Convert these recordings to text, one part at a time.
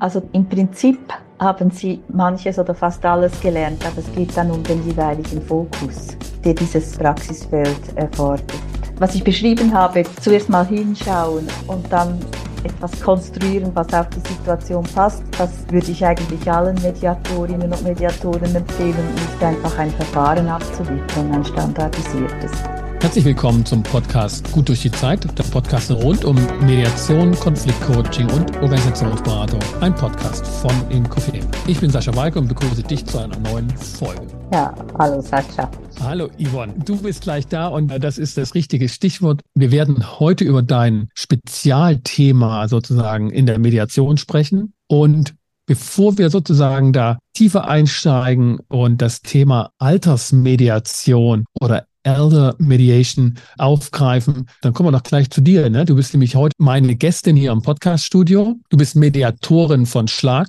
Also im Prinzip haben sie manches oder fast alles gelernt, aber es geht dann um den jeweiligen Fokus, der dieses Praxisfeld erfordert. Was ich beschrieben habe, zuerst mal hinschauen und dann etwas konstruieren, was auf die Situation passt, das würde ich eigentlich allen Mediatorinnen und Mediatoren empfehlen, nicht einfach ein Verfahren abzuliefern, ein standardisiertes. Herzlich willkommen zum Podcast Gut durch die Zeit, der Podcast rund um Mediation, Konfliktcoaching und Organisationsberatung. Ein Podcast von Inkofem. Ich bin Sascha Walke und begrüße dich zu einer neuen Folge. Ja, hallo Sascha. Hallo Yvonne, du bist gleich da und das ist das richtige Stichwort. Wir werden heute über dein Spezialthema sozusagen in der Mediation sprechen und Bevor wir sozusagen da tiefer einsteigen und das Thema Altersmediation oder Elder Mediation aufgreifen. Dann kommen wir noch gleich zu dir. Ne? Du bist nämlich heute meine Gästin hier im Podcaststudio. Du bist Mediatorin von Schlag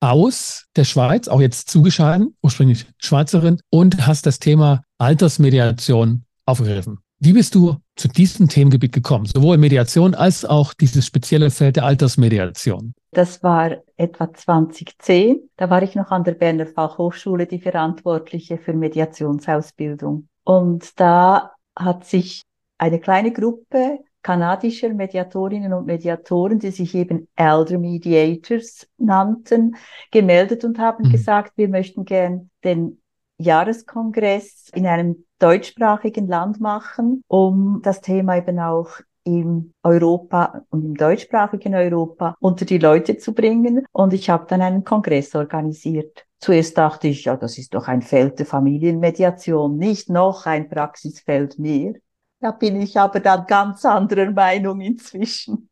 aus der Schweiz, auch jetzt zugeschaltet, ursprünglich Schweizerin, und hast das Thema Altersmediation aufgegriffen. Wie bist du zu diesem Themengebiet gekommen? Sowohl Mediation als auch dieses spezielle Feld der Altersmediation. Das war etwa 2010. Da war ich noch an der Berner Fachhochschule die Verantwortliche für Mediationsausbildung. Und da hat sich eine kleine Gruppe kanadischer Mediatorinnen und Mediatoren, die sich eben Elder Mediators nannten, gemeldet und haben mhm. gesagt, wir möchten gern den Jahreskongress in einem deutschsprachigen Land machen, um das Thema eben auch im Europa und im deutschsprachigen Europa unter die Leute zu bringen. Und ich habe dann einen Kongress organisiert. Zuerst dachte ich, ja, das ist doch ein Feld der Familienmediation, nicht noch ein Praxisfeld mehr. Da bin ich aber dann ganz anderer Meinung inzwischen.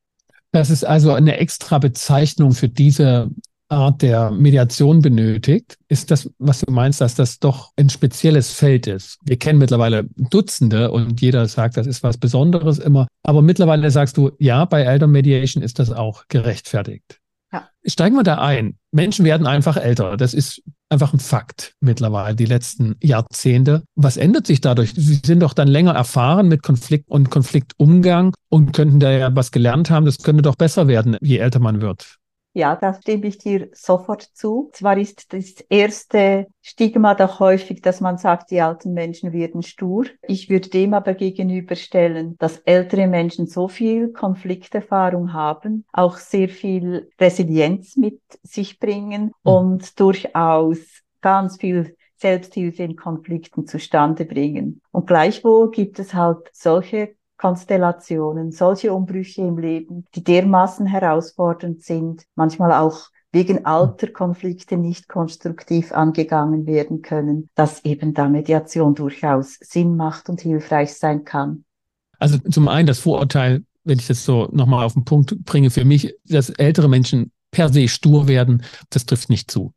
Das ist also eine extra Bezeichnung für diese Art der Mediation benötigt, ist das, was du meinst, dass das doch ein spezielles Feld ist. Wir kennen mittlerweile Dutzende und jeder sagt, das ist was Besonderes immer. Aber mittlerweile sagst du, ja, bei Elder Mediation ist das auch gerechtfertigt. Ja. Steigen wir da ein. Menschen werden einfach älter. Das ist einfach ein Fakt mittlerweile, die letzten Jahrzehnte. Was ändert sich dadurch? Sie sind doch dann länger erfahren mit Konflikt und Konfliktumgang und könnten da ja was gelernt haben. Das könnte doch besser werden, je älter man wird. Ja, da stimme ich dir sofort zu. Zwar ist das erste Stigma doch häufig, dass man sagt, die alten Menschen werden stur. Ich würde dem aber gegenüberstellen, dass ältere Menschen so viel Konflikterfahrung haben, auch sehr viel Resilienz mit sich bringen mhm. und durchaus ganz viel Selbsthilfe in Konflikten zustande bringen. Und gleichwohl gibt es halt solche Konstellationen, solche Umbrüche im Leben, die dermaßen herausfordernd sind, manchmal auch wegen alter Konflikte nicht konstruktiv angegangen werden können, dass eben da Mediation durchaus Sinn macht und hilfreich sein kann. Also zum einen das Vorurteil, wenn ich das so nochmal auf den Punkt bringe, für mich, dass ältere Menschen per se stur werden, das trifft nicht zu.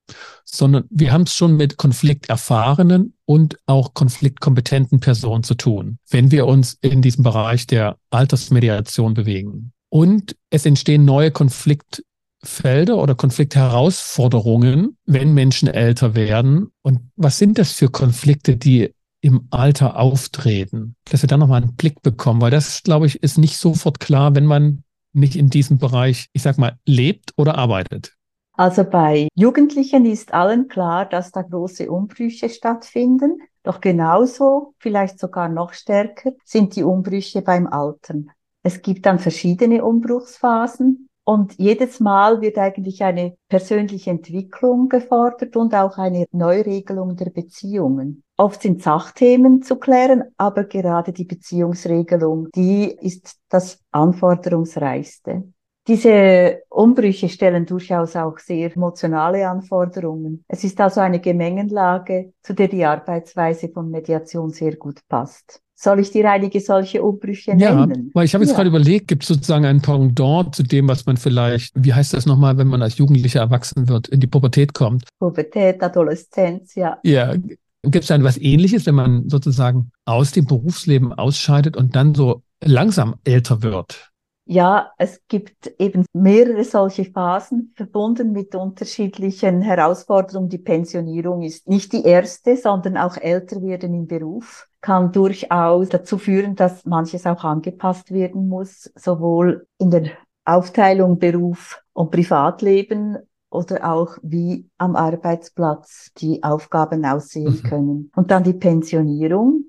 Sondern wir haben es schon mit konflikterfahrenen und auch konfliktkompetenten Personen zu tun, wenn wir uns in diesem Bereich der Altersmediation bewegen. Und es entstehen neue Konfliktfelder oder Konfliktherausforderungen, wenn Menschen älter werden. Und was sind das für Konflikte, die im Alter auftreten? Dass wir da nochmal einen Blick bekommen, weil das, glaube ich, ist nicht sofort klar, wenn man nicht in diesem Bereich, ich sag mal, lebt oder arbeitet? Also bei Jugendlichen ist allen klar, dass da große Umbrüche stattfinden. Doch genauso, vielleicht sogar noch stärker, sind die Umbrüche beim Altern. Es gibt dann verschiedene Umbruchsphasen und jedes Mal wird eigentlich eine persönliche Entwicklung gefordert und auch eine Neuregelung der Beziehungen. Oft sind Sachthemen zu klären, aber gerade die Beziehungsregelung, die ist das anforderungsreichste. Diese Umbrüche stellen durchaus auch sehr emotionale Anforderungen. Es ist also eine Gemengenlage, zu der die Arbeitsweise von Mediation sehr gut passt. Soll ich dir einige solche Umbrüche nennen? Ja, weil ich habe jetzt ja. gerade überlegt, gibt es sozusagen ein Pendant zu dem, was man vielleicht, wie heißt das nochmal, wenn man als Jugendlicher erwachsen wird, in die Pubertät kommt? Pubertät, Adoleszenz, ja. Ja, gibt es dann was ähnliches, wenn man sozusagen aus dem Berufsleben ausscheidet und dann so langsam älter wird? Ja, es gibt eben mehrere solche Phasen verbunden mit unterschiedlichen Herausforderungen. Die Pensionierung ist nicht die erste, sondern auch älter werden im Beruf kann durchaus dazu führen, dass manches auch angepasst werden muss, sowohl in der Aufteilung Beruf und Privatleben oder auch wie am Arbeitsplatz die Aufgaben aussehen mhm. können. Und dann die Pensionierung.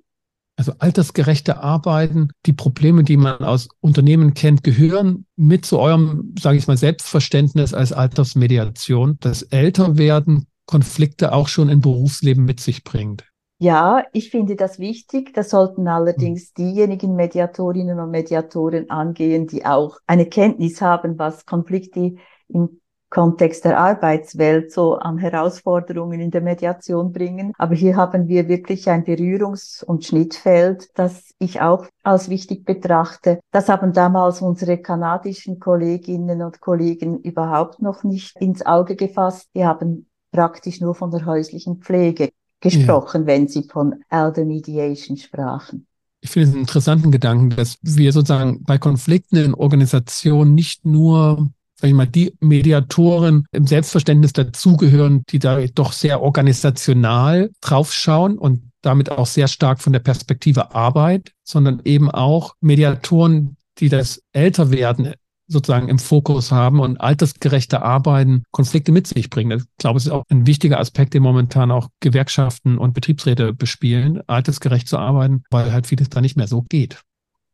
Also altersgerechte Arbeiten, die Probleme, die man aus Unternehmen kennt, gehören mit zu eurem, sage ich mal, Selbstverständnis als Altersmediation, dass Älterwerden Konflikte auch schon im Berufsleben mit sich bringt. Ja, ich finde das wichtig. Das sollten allerdings hm. diejenigen Mediatorinnen und Mediatoren angehen, die auch eine Kenntnis haben, was Konflikte im Kontext der Arbeitswelt so an Herausforderungen in der Mediation bringen. Aber hier haben wir wirklich ein Berührungs- und Schnittfeld, das ich auch als wichtig betrachte. Das haben damals unsere kanadischen Kolleginnen und Kollegen überhaupt noch nicht ins Auge gefasst. Die haben praktisch nur von der häuslichen Pflege gesprochen, ja. wenn Sie von Elder Mediation sprachen. Ich finde es einen interessanten Gedanken, dass wir sozusagen bei Konflikten in Organisationen nicht nur sag ich mal, die Mediatoren im Selbstverständnis dazugehören, die da doch sehr organisational draufschauen und damit auch sehr stark von der Perspektive Arbeit, sondern eben auch Mediatoren, die das Älterwerden sozusagen im Fokus haben und altersgerechte Arbeiten Konflikte mit sich bringen. Ich glaube, es ist auch ein wichtiger Aspekt, den momentan auch Gewerkschaften und Betriebsräte bespielen, altersgerecht zu arbeiten, weil halt vieles da nicht mehr so geht.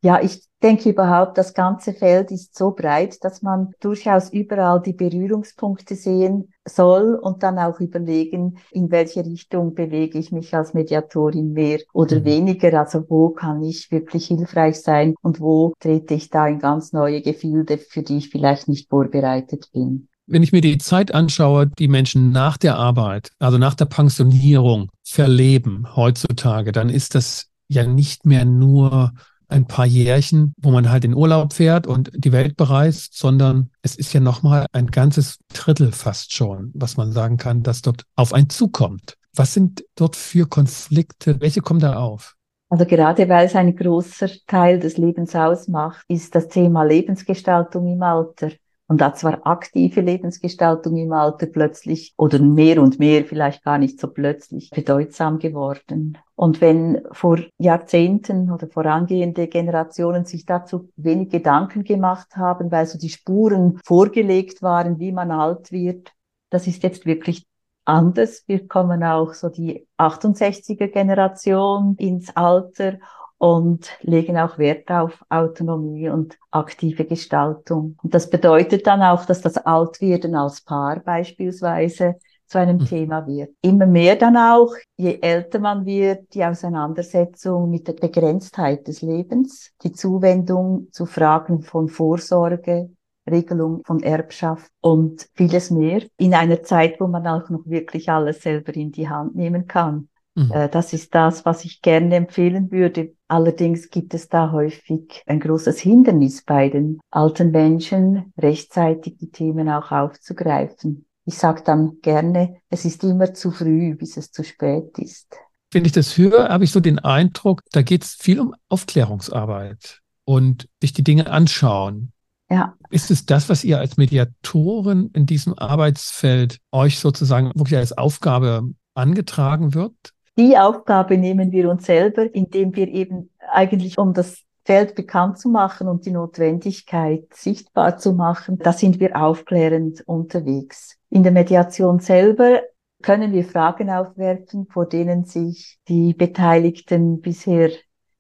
Ja, ich denke überhaupt, das ganze Feld ist so breit, dass man durchaus überall die Berührungspunkte sehen soll und dann auch überlegen, in welche Richtung bewege ich mich als Mediatorin mehr oder mhm. weniger. Also wo kann ich wirklich hilfreich sein und wo trete ich da in ganz neue Gefilde, für die ich vielleicht nicht vorbereitet bin. Wenn ich mir die Zeit anschaue, die Menschen nach der Arbeit, also nach der Pensionierung verleben heutzutage, dann ist das ja nicht mehr nur ein paar Jährchen, wo man halt in Urlaub fährt und die Welt bereist, sondern es ist ja nochmal ein ganzes Drittel fast schon, was man sagen kann, dass dort auf einen zukommt. Was sind dort für Konflikte? Welche kommen da auf? Also gerade weil es ein großer Teil des Lebens ausmacht, ist das Thema Lebensgestaltung im Alter und da zwar aktive Lebensgestaltung im Alter plötzlich oder mehr und mehr vielleicht gar nicht so plötzlich bedeutsam geworden. Und wenn vor Jahrzehnten oder vorangehende Generationen sich dazu wenig Gedanken gemacht haben, weil so die Spuren vorgelegt waren, wie man alt wird, das ist jetzt wirklich anders. Wir kommen auch so die 68er Generation ins Alter und legen auch Wert auf Autonomie und aktive Gestaltung. Und das bedeutet dann auch, dass das Altwerden als Paar beispielsweise zu einem mhm. Thema wird. Immer mehr dann auch, je älter man wird, die Auseinandersetzung mit der Begrenztheit des Lebens, die Zuwendung zu Fragen von Vorsorge, Regelung von Erbschaft und vieles mehr in einer Zeit, wo man auch noch wirklich alles selber in die Hand nehmen kann. Mhm. Äh, das ist das, was ich gerne empfehlen würde. Allerdings gibt es da häufig ein großes Hindernis bei den alten Menschen, rechtzeitig die Themen auch aufzugreifen. Ich sage dann gerne, es ist immer zu früh, bis es zu spät ist. Wenn ich das höre, habe ich so den Eindruck, da geht es viel um Aufklärungsarbeit und sich die Dinge anschauen. Ja. Ist es das, was ihr als Mediatoren in diesem Arbeitsfeld euch sozusagen wirklich als Aufgabe angetragen wird? Die Aufgabe nehmen wir uns selber, indem wir eben eigentlich um das Feld bekannt zu machen und die Notwendigkeit sichtbar zu machen, da sind wir aufklärend unterwegs. In der Mediation selber können wir Fragen aufwerfen, vor denen sich die Beteiligten bisher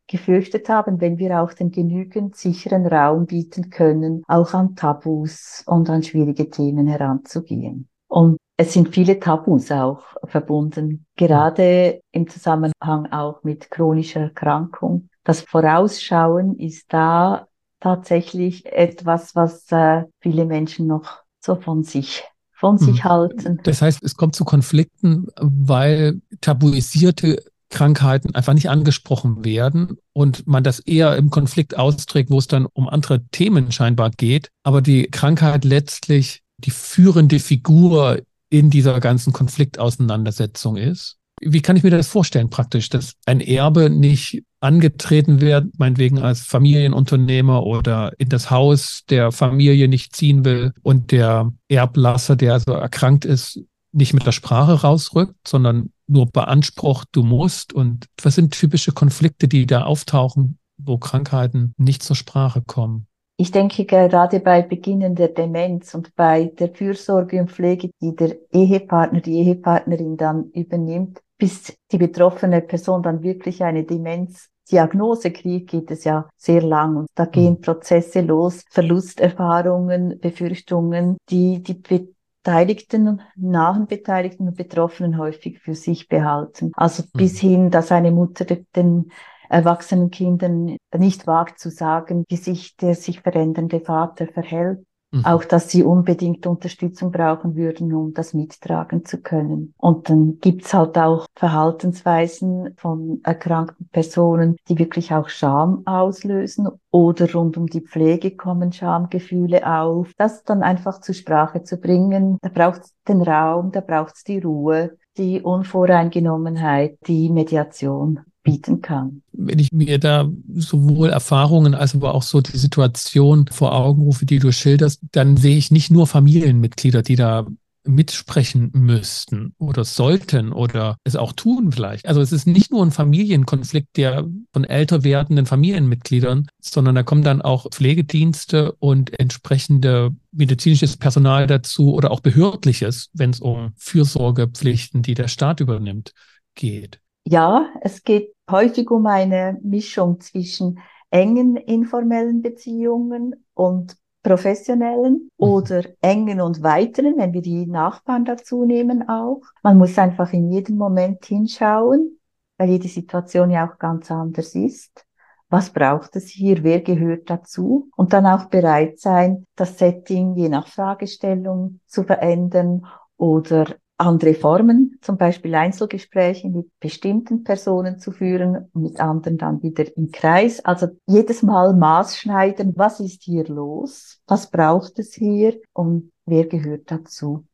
gefürchtet haben, wenn wir auch den genügend sicheren Raum bieten können, auch an Tabus und an schwierige Themen heranzugehen. Und es sind viele Tabus auch verbunden, gerade im Zusammenhang auch mit chronischer Erkrankung. Das Vorausschauen ist da tatsächlich etwas, was äh, viele Menschen noch so von sich von sich hm. halten. Das heißt, es kommt zu Konflikten, weil tabuisierte Krankheiten einfach nicht angesprochen werden und man das eher im Konflikt austrägt, wo es dann um andere Themen scheinbar geht, aber die Krankheit letztlich die führende Figur in dieser ganzen Konfliktauseinandersetzung ist. Wie kann ich mir das vorstellen praktisch, dass ein Erbe nicht angetreten wird, meinetwegen als Familienunternehmer oder in das Haus der Familie nicht ziehen will und der Erblasser, der also erkrankt ist, nicht mit der Sprache rausrückt, sondern nur beansprucht, du musst. Und was sind typische Konflikte, die da auftauchen, wo Krankheiten nicht zur Sprache kommen? Ich denke gerade bei Beginnen der Demenz und bei der Fürsorge und Pflege, die der Ehepartner, die Ehepartnerin dann übernimmt, bis die betroffene Person dann wirklich eine Demenzdiagnose kriegt, geht es ja sehr lang und da gehen mhm. Prozesse los, Verlusterfahrungen, Befürchtungen, die die Beteiligten, nahen Beteiligten und Betroffenen häufig für sich behalten. Also mhm. bis hin, dass eine Mutter den erwachsenen Kindern nicht wagt zu sagen, wie sich der sich verändernde Vater verhält. Mhm. Auch, dass sie unbedingt Unterstützung brauchen würden, um das mittragen zu können. Und dann gibt's halt auch Verhaltensweisen von erkrankten Personen, die wirklich auch Scham auslösen oder rund um die Pflege kommen Schamgefühle auf. Das dann einfach zur Sprache zu bringen, da braucht's den Raum, da braucht's die Ruhe, die Unvoreingenommenheit, die Mediation bieten kann. Wenn ich mir da sowohl Erfahrungen als aber auch so die Situation vor Augen rufe, die du schilderst, dann sehe ich nicht nur Familienmitglieder, die da mitsprechen müssten oder sollten oder es auch tun vielleicht. Also es ist nicht nur ein Familienkonflikt der von älter werdenden Familienmitgliedern, sondern da kommen dann auch Pflegedienste und entsprechende medizinisches Personal dazu oder auch behördliches, wenn es um Fürsorgepflichten, die der Staat übernimmt, geht. Ja, es geht häufig um eine Mischung zwischen engen informellen Beziehungen und professionellen mhm. oder engen und weiteren, wenn wir die Nachbarn dazu nehmen auch. Man muss einfach in jedem Moment hinschauen, weil jede Situation ja auch ganz anders ist. Was braucht es hier? Wer gehört dazu? Und dann auch bereit sein, das Setting je nach Fragestellung zu verändern oder andere Formen, zum Beispiel Einzelgespräche mit bestimmten Personen zu führen, mit anderen dann wieder im Kreis. Also jedes Mal maßschneiden, was ist hier los, was braucht es hier und wer gehört dazu.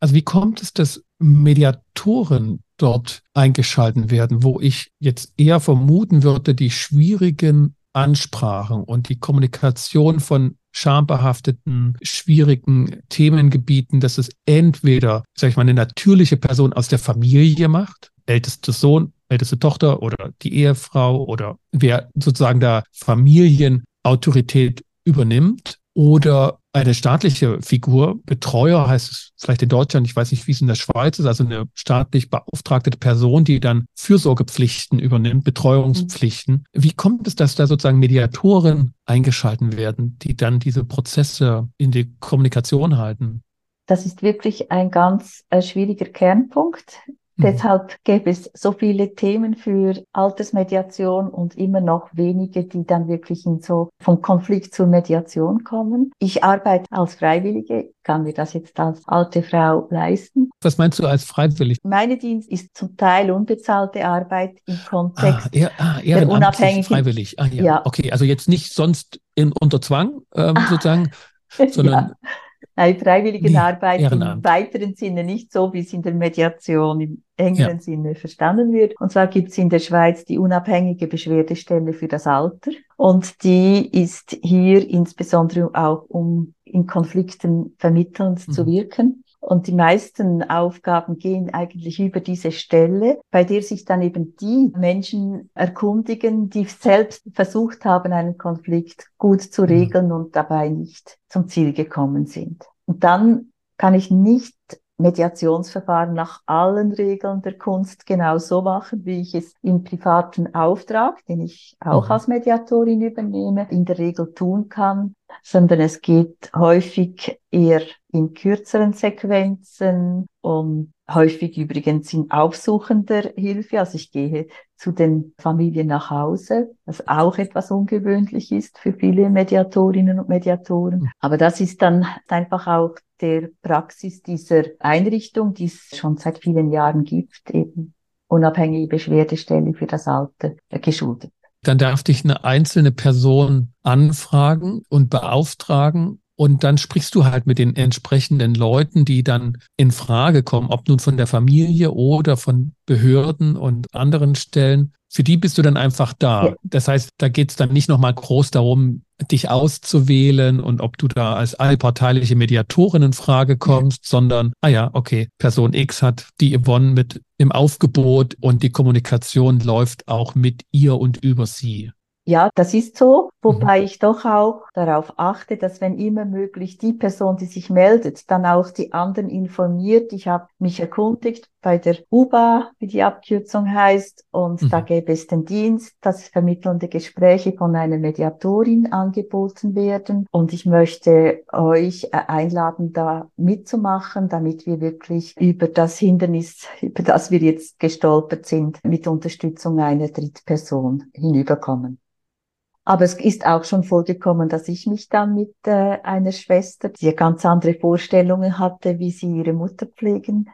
Also wie kommt es, dass Mediatoren dort eingeschalten werden, wo ich jetzt eher vermuten würde, die schwierigen Ansprachen und die Kommunikation von schambehafteten, schwierigen Themengebieten, dass es entweder, sag ich mal, eine natürliche Person aus der Familie macht, älteste Sohn, älteste Tochter oder die Ehefrau oder wer sozusagen da Familienautorität übernimmt oder eine staatliche Figur, Betreuer heißt es vielleicht in Deutschland, ich weiß nicht, wie es in der Schweiz ist, also eine staatlich beauftragte Person, die dann Fürsorgepflichten übernimmt, Betreuungspflichten. Wie kommt es, dass da sozusagen Mediatoren eingeschalten werden, die dann diese Prozesse in die Kommunikation halten? Das ist wirklich ein ganz äh, schwieriger Kernpunkt. Mhm. Deshalb gäbe es so viele Themen für Altersmediation und immer noch wenige, die dann wirklich in so vom Konflikt zur Mediation kommen. Ich arbeite als Freiwillige, kann mir das jetzt als alte Frau leisten. Was meinst du als freiwillig? Meine Dienst ist zum Teil unbezahlte Arbeit im Kontext ah, eher, ah, der unabhängigen. Freiwillig. Ah, ja. ja. Okay, also jetzt nicht sonst in, unter Zwang ähm, sozusagen, sondern ja. Nein, Freiwilligenarbeit nee, im weiteren Sinne nicht so, wie es in der Mediation im engeren ja. Sinne verstanden wird. Und zwar gibt es in der Schweiz die unabhängige Beschwerdestelle für das Alter. Und die ist hier insbesondere auch, um in Konflikten vermittelnd mhm. zu wirken. Und die meisten Aufgaben gehen eigentlich über diese Stelle, bei der sich dann eben die Menschen erkundigen, die selbst versucht haben, einen Konflikt gut zu mhm. regeln und dabei nicht zum Ziel gekommen sind. Und dann kann ich nicht Mediationsverfahren nach allen Regeln der Kunst genau so machen, wie ich es im privaten Auftrag, den ich auch mhm. als Mediatorin übernehme, in der Regel tun kann, sondern es geht häufig eher in kürzeren Sequenzen und häufig übrigens in aufsuchender Hilfe. Also ich gehe zu den Familien nach Hause, was auch etwas ungewöhnlich ist für viele Mediatorinnen und Mediatoren. Aber das ist dann einfach auch der Praxis dieser Einrichtung, die es schon seit vielen Jahren gibt, eben unabhängige Beschwerdestelle für das Alter geschuldet. Dann darf dich eine einzelne Person anfragen und beauftragen und dann sprichst du halt mit den entsprechenden Leuten, die dann in Frage kommen, ob nun von der Familie oder von Behörden und anderen Stellen. Für die bist du dann einfach da. Ja. Das heißt, da geht es dann nicht nochmal groß darum, dich auszuwählen und ob du da als allparteiliche Mediatorin in Frage kommst, ja. sondern, ah ja, okay, Person X hat die Yvonne mit im Aufgebot und die Kommunikation läuft auch mit ihr und über sie. Ja, das ist so, wobei mhm. ich doch auch darauf achte, dass wenn immer möglich die Person, die sich meldet, dann auch die anderen informiert. Ich habe mich erkundigt bei der UBA, wie die Abkürzung heißt, und mhm. da gäbe es den Dienst, dass vermittelnde Gespräche von einer Mediatorin angeboten werden. Und ich möchte euch einladen, da mitzumachen, damit wir wirklich über das Hindernis, über das wir jetzt gestolpert sind, mit Unterstützung einer Drittperson hinüberkommen. Aber es ist auch schon vorgekommen, dass ich mich dann mit äh, einer Schwester, die ganz andere Vorstellungen hatte, wie sie ihre Mutter pflegen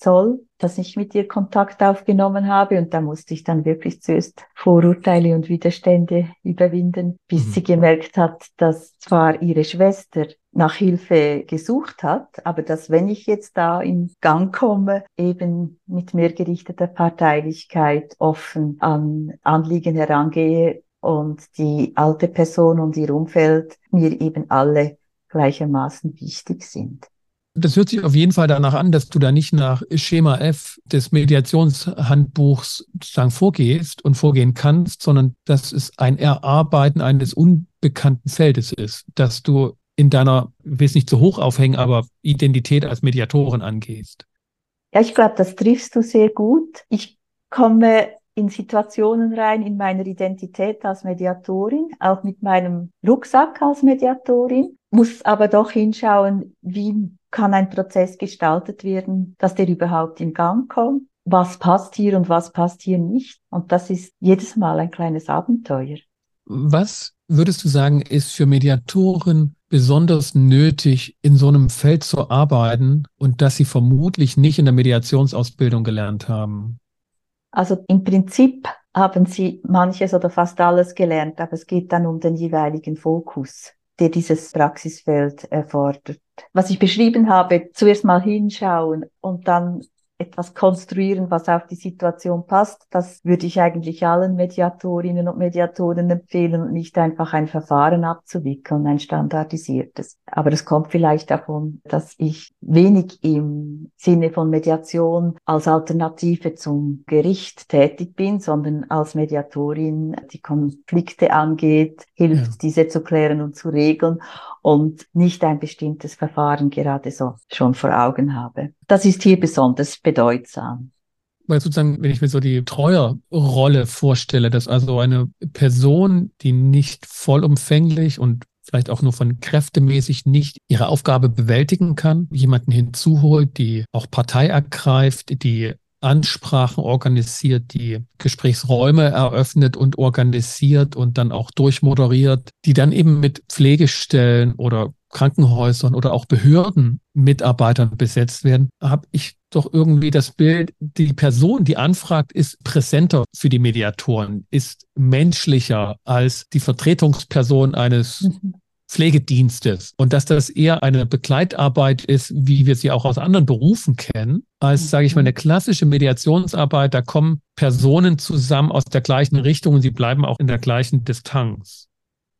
soll, dass ich mit ihr Kontakt aufgenommen habe und da musste ich dann wirklich zuerst Vorurteile und Widerstände überwinden, bis mhm. sie gemerkt hat, dass zwar ihre Schwester nach Hilfe gesucht hat, aber dass wenn ich jetzt da in Gang komme, eben mit mehr gerichteter Parteilichkeit offen an Anliegen herangehe, und die alte Person und ihr Umfeld mir eben alle gleichermaßen wichtig sind. Das hört sich auf jeden Fall danach an, dass du da nicht nach Schema F des Mediationshandbuchs sozusagen vorgehst und vorgehen kannst, sondern dass es ein Erarbeiten eines unbekannten Feldes ist, dass du in deiner, ich will es nicht zu hoch aufhängen, aber Identität als Mediatorin angehst. Ja, ich glaube, das triffst du sehr gut. Ich komme in Situationen rein, in meiner Identität als Mediatorin, auch mit meinem Rucksack als Mediatorin, muss aber doch hinschauen, wie kann ein Prozess gestaltet werden, dass der überhaupt in Gang kommt. Was passt hier und was passt hier nicht? Und das ist jedes Mal ein kleines Abenteuer. Was würdest du sagen, ist für Mediatoren besonders nötig, in so einem Feld zu arbeiten und das sie vermutlich nicht in der Mediationsausbildung gelernt haben? Also im Prinzip haben sie manches oder fast alles gelernt, aber es geht dann um den jeweiligen Fokus, der dieses Praxisfeld erfordert. Was ich beschrieben habe, zuerst mal hinschauen und dann etwas konstruieren, was auf die Situation passt. Das würde ich eigentlich allen Mediatorinnen und Mediatoren empfehlen und nicht einfach ein Verfahren abzuwickeln, ein standardisiertes. Aber das kommt vielleicht davon, dass ich wenig im Sinne von Mediation als Alternative zum Gericht tätig bin, sondern als Mediatorin die Konflikte angeht, hilft, ja. diese zu klären und zu regeln und nicht ein bestimmtes Verfahren gerade so schon vor Augen habe. Das ist hier besonders bedeutsam. Weil sozusagen, wenn ich mir so die Treuerrolle vorstelle, dass also eine Person, die nicht vollumfänglich und vielleicht auch nur von kräftemäßig nicht ihre Aufgabe bewältigen kann, jemanden hinzuholt, die auch Partei ergreift, die Ansprachen organisiert, die Gesprächsräume eröffnet und organisiert und dann auch durchmoderiert, die dann eben mit Pflegestellen oder Krankenhäusern oder auch Behörden Mitarbeitern besetzt werden, habe ich doch irgendwie das Bild, die Person, die anfragt, ist präsenter für die Mediatoren, ist menschlicher als die Vertretungsperson eines mhm. Pflegedienstes und dass das eher eine Begleitarbeit ist, wie wir sie auch aus anderen Berufen kennen, als, sage ich mal, eine klassische Mediationsarbeit. Da kommen Personen zusammen aus der gleichen Richtung und sie bleiben auch in der gleichen Distanz.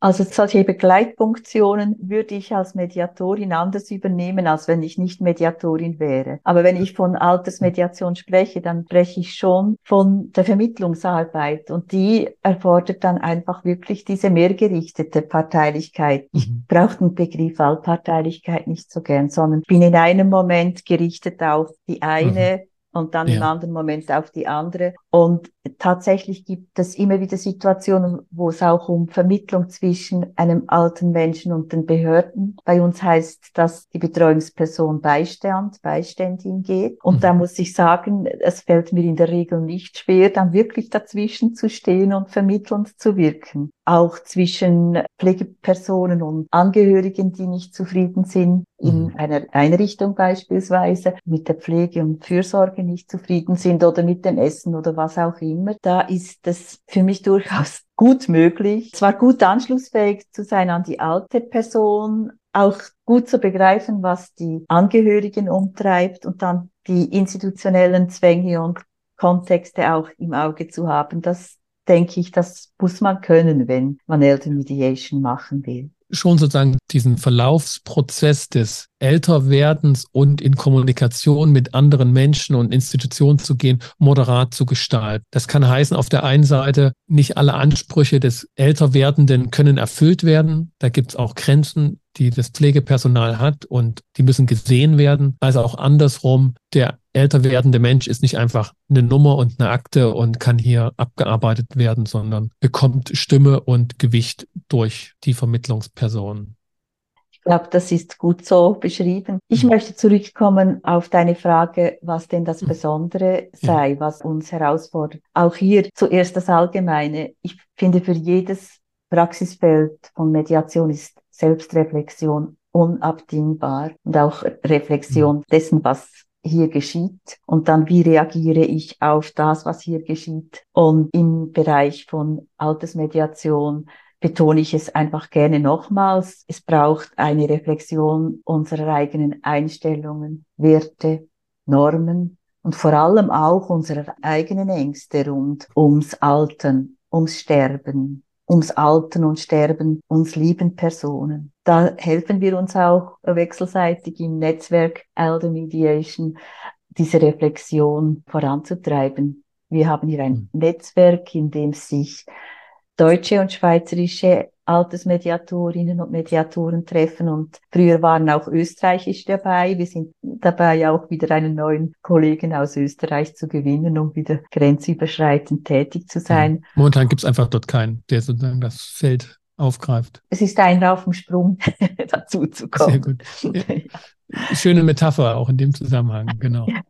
Also solche Begleitfunktionen würde ich als Mediatorin anders übernehmen, als wenn ich nicht Mediatorin wäre. Aber wenn ich von Altersmediation spreche, dann spreche ich schon von der Vermittlungsarbeit und die erfordert dann einfach wirklich diese mehrgerichtete Parteilichkeit. Ich mhm. brauche den Begriff Allparteilichkeit nicht so gern, sondern bin in einem Moment gerichtet auf die eine mhm und dann ja. im anderen Moment auf die andere. Und tatsächlich gibt es immer wieder Situationen, wo es auch um Vermittlung zwischen einem alten Menschen und den Behörden. Bei uns heißt das, die Betreuungsperson Beistand, Beiständin geht. Und mhm. da muss ich sagen, es fällt mir in der Regel nicht schwer, dann wirklich dazwischen zu stehen und vermittelnd zu wirken. Auch zwischen Pflegepersonen und Angehörigen, die nicht zufrieden sind, in mhm. einer Einrichtung beispielsweise, mit der Pflege und Fürsorge nicht zufrieden sind oder mit dem Essen oder was auch immer, da ist es für mich durchaus gut möglich, zwar gut anschlussfähig zu sein an die alte Person, auch gut zu begreifen, was die Angehörigen umtreibt und dann die institutionellen Zwänge und Kontexte auch im Auge zu haben. Das denke ich, das muss man können, wenn man Eltern Mediation machen will. Schon sozusagen diesen Verlaufsprozess des Älterwerdens und in Kommunikation mit anderen Menschen und Institutionen zu gehen, moderat zu gestalten. Das kann heißen, auf der einen Seite, nicht alle Ansprüche des Älterwerdenden können erfüllt werden. Da gibt es auch Grenzen, die das Pflegepersonal hat und die müssen gesehen werden. Also auch andersrum, der älter werdende Mensch ist nicht einfach eine Nummer und eine Akte und kann hier abgearbeitet werden, sondern bekommt Stimme und Gewicht durch die Vermittlungsperson. Ich glaube, das ist gut so beschrieben. Ich mhm. möchte zurückkommen auf deine Frage, was denn das mhm. Besondere sei, was uns herausfordert. Auch hier zuerst das Allgemeine. Ich finde, für jedes Praxisfeld von Mediation ist Selbstreflexion unabdingbar und auch Reflexion mhm. dessen, was hier geschieht und dann wie reagiere ich auf das, was hier geschieht. Und im Bereich von Altersmediation betone ich es einfach gerne nochmals. Es braucht eine Reflexion unserer eigenen Einstellungen, Werte, Normen und vor allem auch unserer eigenen Ängste rund ums Altern, ums Sterben, ums Alten und Sterben uns lieben Personen. Da helfen wir uns auch wechselseitig im Netzwerk Elder Mediation, diese Reflexion voranzutreiben. Wir haben hier ein mhm. Netzwerk, in dem sich deutsche und schweizerische Altersmediatorinnen und Mediatoren treffen und früher waren auch österreichisch dabei. Wir sind dabei auch wieder einen neuen Kollegen aus Österreich zu gewinnen, um wieder grenzüberschreitend tätig zu sein. Momentan gibt es einfach dort keinen, der sozusagen das Feld aufgreift. Es ist ein auf dem Sprung, dazu zu kommen. Sehr gut. Ja. Schöne Metapher auch in dem Zusammenhang, genau. Ja.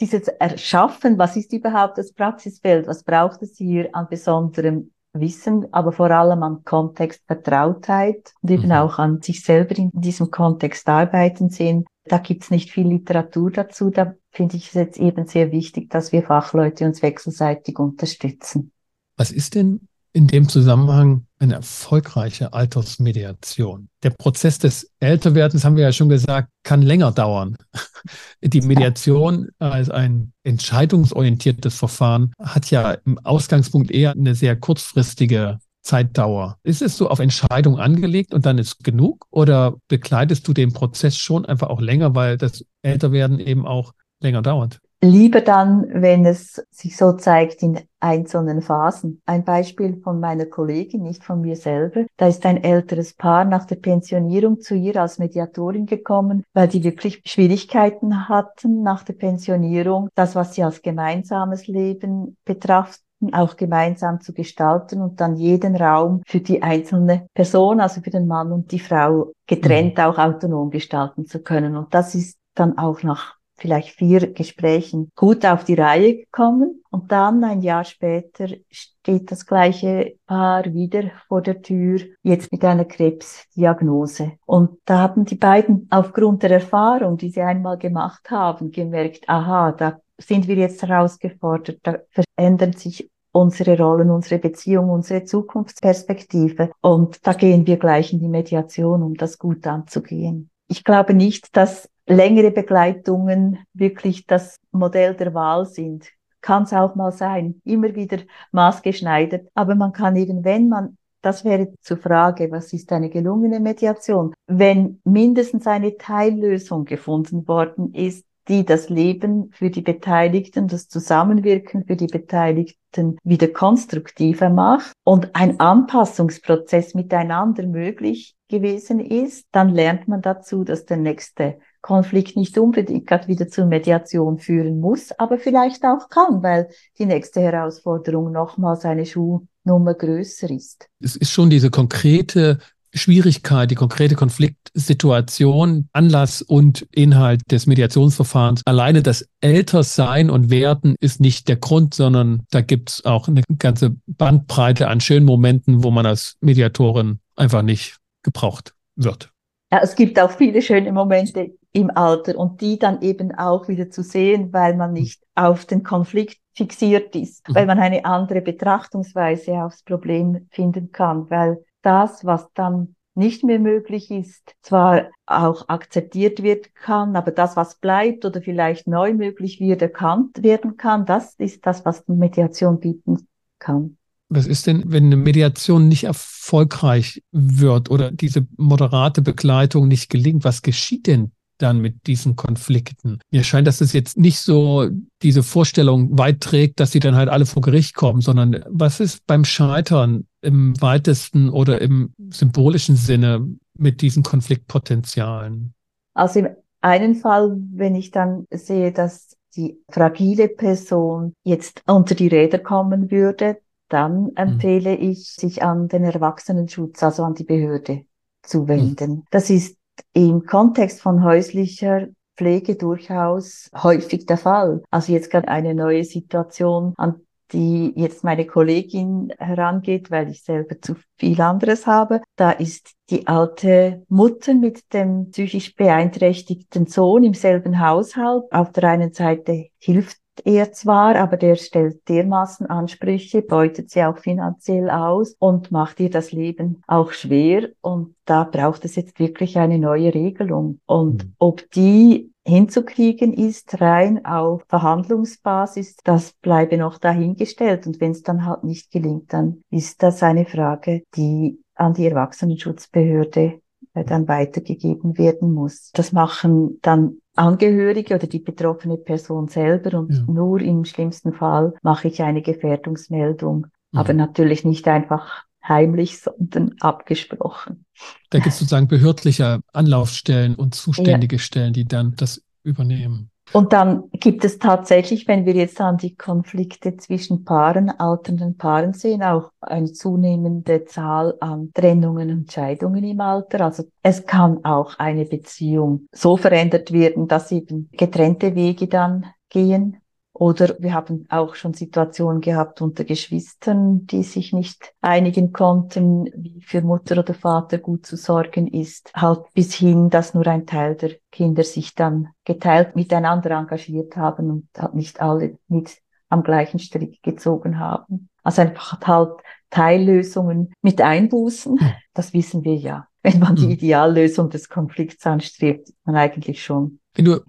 Dieses Erschaffen, was ist überhaupt das Praxisfeld? Was braucht es hier an besonderem Wissen, aber vor allem an Kontextvertrautheit und eben mhm. auch an sich selber in diesem Kontext arbeiten sehen. Da gibt's nicht viel Literatur dazu. Da finde ich es jetzt eben sehr wichtig, dass wir Fachleute uns wechselseitig unterstützen. Was ist denn in dem Zusammenhang eine erfolgreiche Altersmediation. Der Prozess des Älterwerdens, haben wir ja schon gesagt, kann länger dauern. Die Mediation als ein entscheidungsorientiertes Verfahren hat ja im Ausgangspunkt eher eine sehr kurzfristige Zeitdauer. Ist es so auf Entscheidung angelegt und dann ist genug? Oder begleitest du den Prozess schon einfach auch länger, weil das Älterwerden eben auch länger dauert? Lieber dann, wenn es sich so zeigt in einzelnen Phasen. Ein Beispiel von meiner Kollegin, nicht von mir selber. Da ist ein älteres Paar nach der Pensionierung zu ihr als Mediatorin gekommen, weil die wirklich Schwierigkeiten hatten nach der Pensionierung, das, was sie als gemeinsames Leben betrachten auch gemeinsam zu gestalten und dann jeden Raum für die einzelne Person, also für den Mann und die Frau, getrennt mhm. auch autonom gestalten zu können. Und das ist dann auch nach vielleicht vier Gesprächen gut auf die Reihe gekommen. Und dann ein Jahr später steht das gleiche Paar wieder vor der Tür, jetzt mit einer Krebsdiagnose. Und da haben die beiden aufgrund der Erfahrung, die sie einmal gemacht haben, gemerkt, aha, da sind wir jetzt herausgefordert, da verändern sich unsere Rollen, unsere Beziehung, unsere Zukunftsperspektive. Und da gehen wir gleich in die Mediation, um das gut anzugehen. Ich glaube nicht, dass längere Begleitungen wirklich das Modell der Wahl sind. Kann es auch mal sein, immer wieder maßgeschneidert. Aber man kann eben, wenn man, das wäre zur Frage, was ist eine gelungene Mediation? Wenn mindestens eine Teillösung gefunden worden ist, die das Leben für die Beteiligten, das Zusammenwirken für die Beteiligten wieder konstruktiver macht und ein Anpassungsprozess miteinander möglich gewesen ist, dann lernt man dazu, dass der nächste Konflikt nicht unbedingt wieder zur Mediation führen muss, aber vielleicht auch kann, weil die nächste Herausforderung nochmals eine Schuhnummer größer ist. Es ist schon diese konkrete Schwierigkeit, die konkrete Konfliktsituation, Anlass und Inhalt des Mediationsverfahrens. Alleine das Ältersein und Werden ist nicht der Grund, sondern da gibt es auch eine ganze Bandbreite an schönen Momenten, wo man als Mediatorin einfach nicht gebraucht wird. Ja, es gibt auch viele schöne Momente im Alter und die dann eben auch wieder zu sehen, weil man nicht auf den Konflikt fixiert ist, mhm. weil man eine andere Betrachtungsweise aufs Problem finden kann, weil das, was dann nicht mehr möglich ist, zwar auch akzeptiert wird kann, aber das, was bleibt oder vielleicht neu möglich wird, erkannt werden kann, das ist das, was Mediation bieten kann. Was ist denn, wenn eine Mediation nicht erfolgreich wird oder diese moderate Begleitung nicht gelingt? Was geschieht denn dann mit diesen Konflikten? Mir scheint, dass es jetzt nicht so diese Vorstellung weit trägt, dass sie dann halt alle vor Gericht kommen, sondern was ist beim Scheitern im weitesten oder im symbolischen Sinne mit diesen Konfliktpotenzialen? Also im einen Fall, wenn ich dann sehe, dass die fragile Person jetzt unter die Räder kommen würde, dann mhm. empfehle mhm. ich, sich an den Erwachsenenschutz, also an die Behörde zu wenden. Mhm. Das ist im Kontext von häuslicher Pflege durchaus häufig der Fall. Also jetzt gerade eine neue Situation, an die jetzt meine Kollegin herangeht, weil ich selber zu viel anderes habe. Da ist die alte Mutter mit dem psychisch beeinträchtigten Sohn im selben Haushalt. Auf der einen Seite hilft er zwar, aber der stellt dermaßen Ansprüche, beutet sie auch finanziell aus und macht ihr das Leben auch schwer. Und da braucht es jetzt wirklich eine neue Regelung. Und mhm. ob die hinzukriegen ist, rein auf Verhandlungsbasis, das bleibe noch dahingestellt. Und wenn es dann halt nicht gelingt, dann ist das eine Frage, die an die Erwachsenenschutzbehörde dann weitergegeben werden muss. Das machen dann Angehörige oder die betroffene Person selber und ja. nur im schlimmsten Fall mache ich eine Gefährdungsmeldung, mhm. aber natürlich nicht einfach heimlich, sondern abgesprochen. Da gibt es sozusagen behördliche Anlaufstellen und zuständige ja. Stellen, die dann das übernehmen. Und dann gibt es tatsächlich, wenn wir jetzt an die Konflikte zwischen Paaren, alternden Paaren sehen, auch eine zunehmende Zahl an Trennungen und Scheidungen im Alter. Also es kann auch eine Beziehung so verändert werden, dass eben getrennte Wege dann gehen oder wir haben auch schon Situationen gehabt unter Geschwistern, die sich nicht einigen konnten, wie für Mutter oder Vater gut zu sorgen ist. Halt bis hin, dass nur ein Teil der Kinder sich dann geteilt miteinander engagiert haben und halt nicht alle mit am gleichen Strick gezogen haben. Also einfach halt Teillösungen mit Einbußen. Hm. Das wissen wir ja. Wenn man die hm. Ideallösung des Konflikts anstrebt, ist man eigentlich schon Wenn du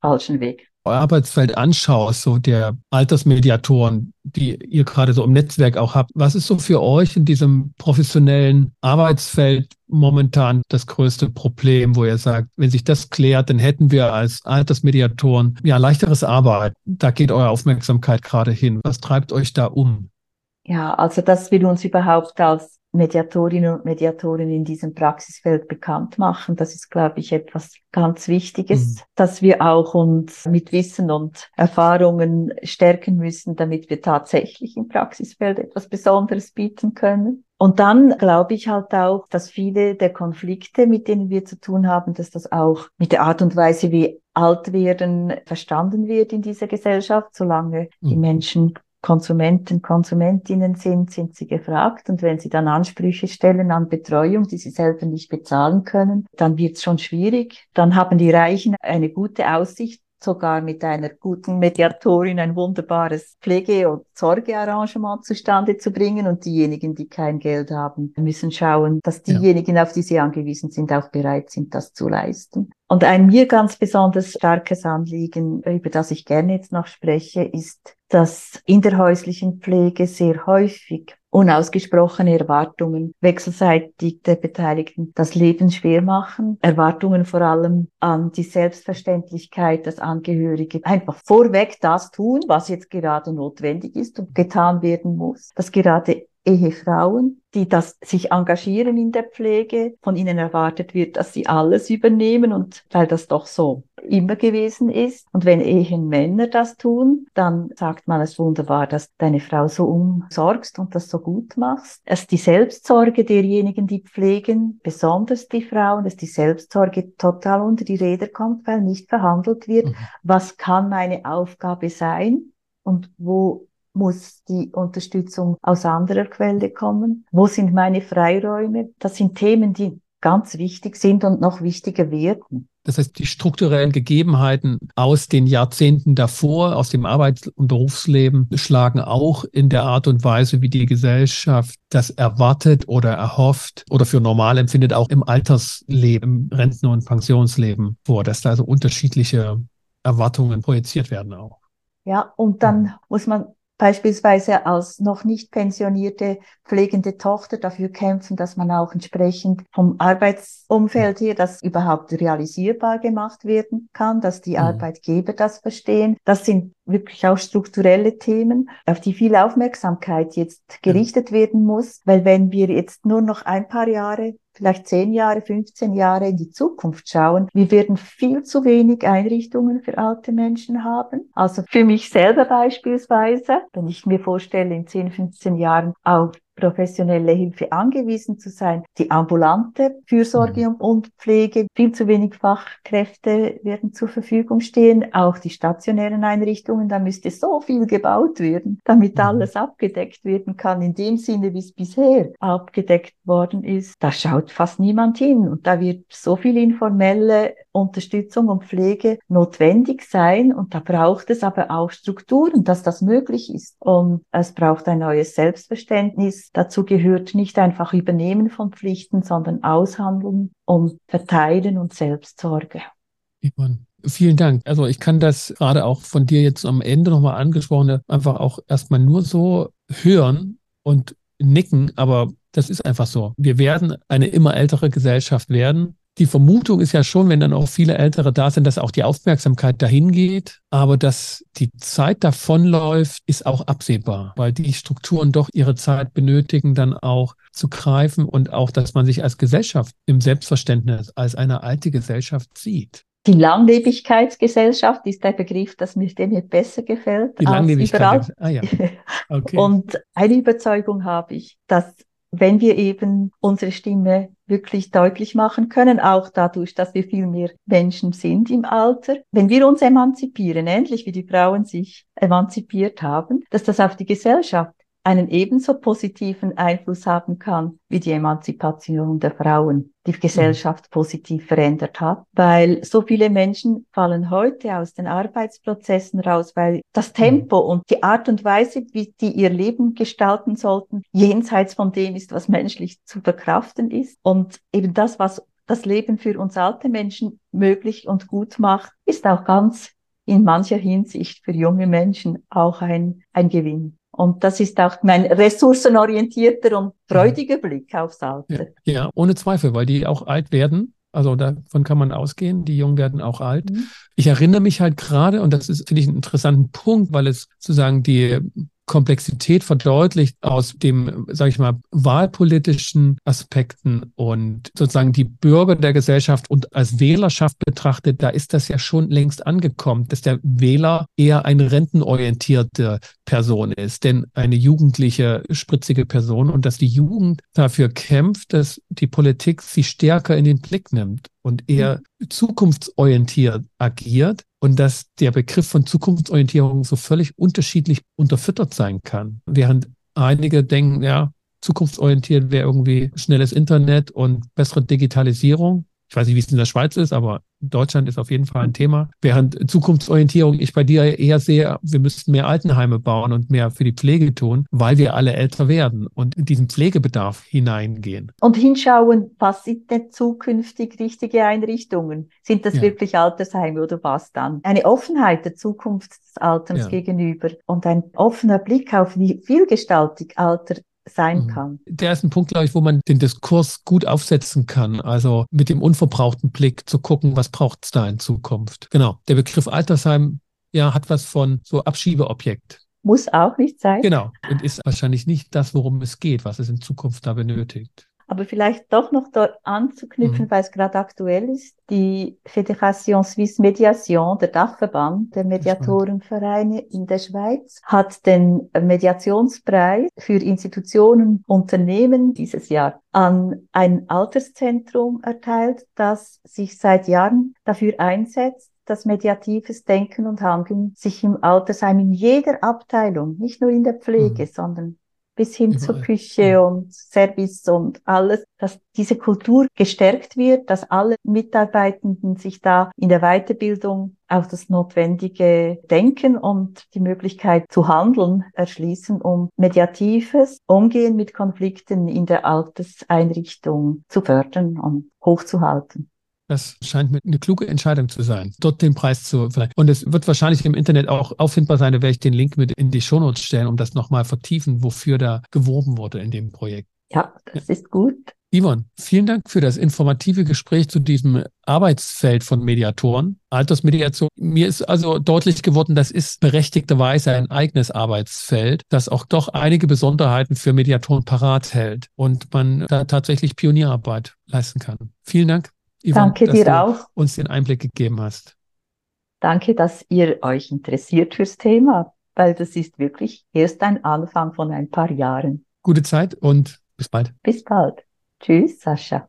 falschen Weg. Arbeitsfeld anschaust, so der Altersmediatoren, die ihr gerade so im Netzwerk auch habt, was ist so für euch in diesem professionellen Arbeitsfeld momentan das größte Problem, wo ihr sagt, wenn sich das klärt, dann hätten wir als Altersmediatoren ja leichteres Arbeit. Da geht eure Aufmerksamkeit gerade hin. Was treibt euch da um? Ja, also dass wir uns überhaupt als Mediatorinnen und Mediatoren in diesem Praxisfeld bekannt machen. Das ist, glaube ich, etwas ganz Wichtiges, mhm. dass wir auch uns mit Wissen und Erfahrungen stärken müssen, damit wir tatsächlich im Praxisfeld etwas Besonderes bieten können. Und dann glaube ich halt auch, dass viele der Konflikte, mit denen wir zu tun haben, dass das auch mit der Art und Weise, wie alt werden, verstanden wird in dieser Gesellschaft, solange mhm. die Menschen Konsumenten, Konsumentinnen sind, sind sie gefragt. Und wenn sie dann Ansprüche stellen an Betreuung, die sie selber nicht bezahlen können, dann wird es schon schwierig. Dann haben die Reichen eine gute Aussicht, sogar mit einer guten Mediatorin ein wunderbares Pflege- und Sorgearrangement zustande zu bringen. Und diejenigen, die kein Geld haben, müssen schauen, dass diejenigen, ja. auf die sie angewiesen sind, auch bereit sind, das zu leisten. Und ein mir ganz besonders starkes Anliegen, über das ich gerne jetzt noch spreche, ist, dass in der häuslichen Pflege sehr häufig unausgesprochene Erwartungen wechselseitig der Beteiligten das Leben schwer machen. Erwartungen vor allem an die Selbstverständlichkeit, dass Angehörige einfach vorweg das tun, was jetzt gerade notwendig ist und getan werden muss. Dass gerade Ehefrauen, die das sich engagieren in der Pflege, von ihnen erwartet wird, dass sie alles übernehmen und weil das doch so immer gewesen ist. Und wenn Ehenmänner das tun, dann sagt man es wunderbar, dass deine Frau so umsorgst und das so gut machst. Es ist die Selbstsorge derjenigen, die pflegen, besonders die Frauen, dass die Selbstsorge total unter die Räder kommt, weil nicht verhandelt wird, mhm. was kann meine Aufgabe sein und wo muss die Unterstützung aus anderer Quelle kommen? Wo sind meine Freiräume? Das sind Themen, die ganz wichtig sind und noch wichtiger werden. Das heißt, die strukturellen Gegebenheiten aus den Jahrzehnten davor, aus dem Arbeits- und Berufsleben, schlagen auch in der Art und Weise, wie die Gesellschaft das erwartet oder erhofft oder für normal empfindet, auch im Altersleben, im Renten- und Pensionsleben vor, dass da also unterschiedliche Erwartungen projiziert werden auch. Ja, und dann muss man beispielsweise als noch nicht pensionierte pflegende Tochter dafür kämpfen, dass man auch entsprechend vom Arbeitsumfeld her das überhaupt realisierbar gemacht werden kann, dass die mhm. Arbeitgeber das verstehen. Das sind wirklich auch strukturelle Themen, auf die viel Aufmerksamkeit jetzt gerichtet werden muss, weil wenn wir jetzt nur noch ein paar Jahre vielleicht 10 Jahre, 15 Jahre in die Zukunft schauen, wir werden viel zu wenig Einrichtungen für alte Menschen haben. Also für mich selber beispielsweise, wenn ich mir vorstelle, in 10, 15 Jahren auf professionelle Hilfe angewiesen zu sein. Die ambulante Fürsorge mhm. und Pflege, viel zu wenig Fachkräfte werden zur Verfügung stehen. Auch die stationären Einrichtungen, da müsste so viel gebaut werden, damit mhm. alles abgedeckt werden kann, in dem Sinne, wie es bisher abgedeckt worden ist. Da schaut fast niemand hin und da wird so viel informelle Unterstützung und Pflege notwendig sein und da braucht es aber auch Strukturen, dass das möglich ist. Und es braucht ein neues Selbstverständnis. Dazu gehört nicht einfach Übernehmen von Pflichten, sondern Aushandeln und Verteilen und Selbstsorge. Yvonne, Vielen Dank. Also ich kann das gerade auch von dir jetzt am Ende nochmal angesprochen, einfach auch erstmal nur so hören und nicken, aber das ist einfach so. Wir werden eine immer ältere Gesellschaft werden die Vermutung ist ja schon, wenn dann auch viele Ältere da sind, dass auch die Aufmerksamkeit dahin geht. Aber dass die Zeit davonläuft, ist auch absehbar, weil die Strukturen doch ihre Zeit benötigen, dann auch zu greifen und auch, dass man sich als Gesellschaft im Selbstverständnis als eine alte Gesellschaft sieht. Die Langlebigkeitsgesellschaft ist der Begriff, das mir, der mir besser gefällt. Die Langlebigkeit. Ah, ja. Okay. Und eine Überzeugung habe ich, dass wenn wir eben unsere Stimme wirklich deutlich machen können, auch dadurch, dass wir viel mehr Menschen sind im Alter. Wenn wir uns emanzipieren, ähnlich wie die Frauen sich emanzipiert haben, dass das auf die Gesellschaft einen ebenso positiven Einfluss haben kann wie die Emanzipation der Frauen, die Gesellschaft positiv verändert hat, weil so viele Menschen fallen heute aus den Arbeitsprozessen raus, weil das Tempo und die Art und Weise, wie die ihr Leben gestalten sollten, jenseits von dem ist, was menschlich zu verkraften ist. Und eben das, was das Leben für uns alte Menschen möglich und gut macht, ist auch ganz in mancher Hinsicht für junge Menschen auch ein, ein Gewinn. Und das ist auch mein ressourcenorientierter und freudiger Blick aufs Alter. Ja, ja, ohne Zweifel, weil die auch alt werden. Also davon kann man ausgehen, die Jungen werden auch alt. Mhm. Ich erinnere mich halt gerade, und das ist, finde ich, einen interessanten Punkt, weil es sozusagen die Komplexität verdeutlicht aus dem, sage ich mal, wahlpolitischen Aspekten und sozusagen die Bürger der Gesellschaft und als Wählerschaft betrachtet, da ist das ja schon längst angekommen, dass der Wähler eher eine rentenorientierte Person ist, denn eine jugendliche, spritzige Person und dass die Jugend dafür kämpft, dass die Politik sie stärker in den Blick nimmt und eher zukunftsorientiert agiert und dass der Begriff von Zukunftsorientierung so völlig unterschiedlich unterfüttert sein kann. Während einige denken, ja, zukunftsorientiert wäre irgendwie schnelles Internet und bessere Digitalisierung. Ich weiß nicht, wie es in der Schweiz ist, aber Deutschland ist auf jeden Fall ein Thema. Während Zukunftsorientierung ich bei dir eher sehe, wir müssten mehr Altenheime bauen und mehr für die Pflege tun, weil wir alle älter werden und in diesen Pflegebedarf hineingehen. Und hinschauen, was sind denn zukünftig richtige Einrichtungen? Sind das ja. wirklich Altersheime oder was dann? Eine Offenheit der Zukunft des Alterns ja. gegenüber und ein offener Blick auf wie vielgestaltig Alter sein mhm. kann. Der ist ein Punkt, glaube ich, wo man den Diskurs gut aufsetzen kann. Also mit dem unverbrauchten Blick zu gucken, was braucht es da in Zukunft. Genau. Der Begriff Altersheim ja, hat was von so Abschiebeobjekt. Muss auch nicht sein. Genau. Und ist wahrscheinlich nicht das, worum es geht, was es in Zukunft da benötigt. Aber vielleicht doch noch dort anzuknüpfen, mhm. weil es gerade aktuell ist, die Fédération Suisse Mediation, der Dachverband der Mediatorenvereine in der Schweiz, hat den Mediationspreis für Institutionen, Unternehmen dieses Jahr an ein Alterszentrum erteilt, das sich seit Jahren dafür einsetzt, dass mediatives Denken und Handeln sich im Altersheim in jeder Abteilung, nicht nur in der Pflege, mhm. sondern bis hin Überall. zur Küche ja. und Service und alles, dass diese Kultur gestärkt wird, dass alle Mitarbeitenden sich da in der Weiterbildung auf das notwendige Denken und die Möglichkeit zu handeln erschließen, um mediatives Umgehen mit Konflikten in der Alterseinrichtung zu fördern und hochzuhalten. Das scheint mir eine kluge Entscheidung zu sein, dort den Preis zu vielleicht. Und es wird wahrscheinlich im Internet auch auffindbar sein, da werde ich den Link mit in die Shownotes stellen, um das nochmal vertiefen, wofür da geworben wurde in dem Projekt. Ja, das ist gut. Yvonne, vielen Dank für das informative Gespräch zu diesem Arbeitsfeld von Mediatoren, Altersmediation. Mir ist also deutlich geworden, das ist berechtigterweise ein eigenes Arbeitsfeld, das auch doch einige Besonderheiten für Mediatoren parat hält und man da tatsächlich Pionierarbeit leisten kann. Vielen Dank. Yvonne, Danke dir du auch. uns den Einblick gegeben hast. Danke, dass ihr euch interessiert fürs Thema, weil das ist wirklich erst ein Anfang von ein paar Jahren. Gute Zeit und bis bald. Bis bald. Tschüss, Sascha.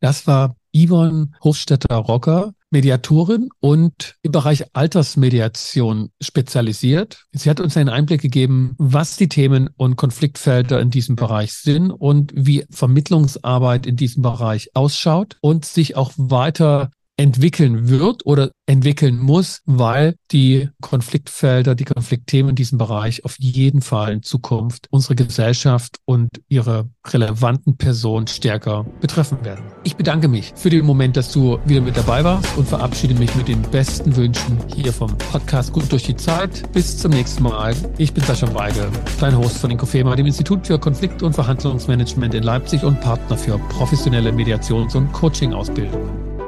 Das war Yvonne Hofstetter-Rocker, Mediatorin und im Bereich Altersmediation spezialisiert. Sie hat uns einen Einblick gegeben, was die Themen und Konfliktfelder in diesem Bereich sind und wie Vermittlungsarbeit in diesem Bereich ausschaut und sich auch weiter entwickeln wird oder entwickeln muss, weil die Konfliktfelder, die Konfliktthemen in diesem Bereich auf jeden Fall in Zukunft unsere Gesellschaft und ihre relevanten Personen stärker betreffen werden. Ich bedanke mich für den Moment, dass du wieder mit dabei warst und verabschiede mich mit den besten Wünschen hier vom Podcast Gut durch die Zeit. Bis zum nächsten Mal. Ich bin Sascha Weigel, dein Host von Inkofema, dem Institut für Konflikt- und Verhandlungsmanagement in Leipzig und Partner für professionelle Mediations- und Coaching-Ausbildungen.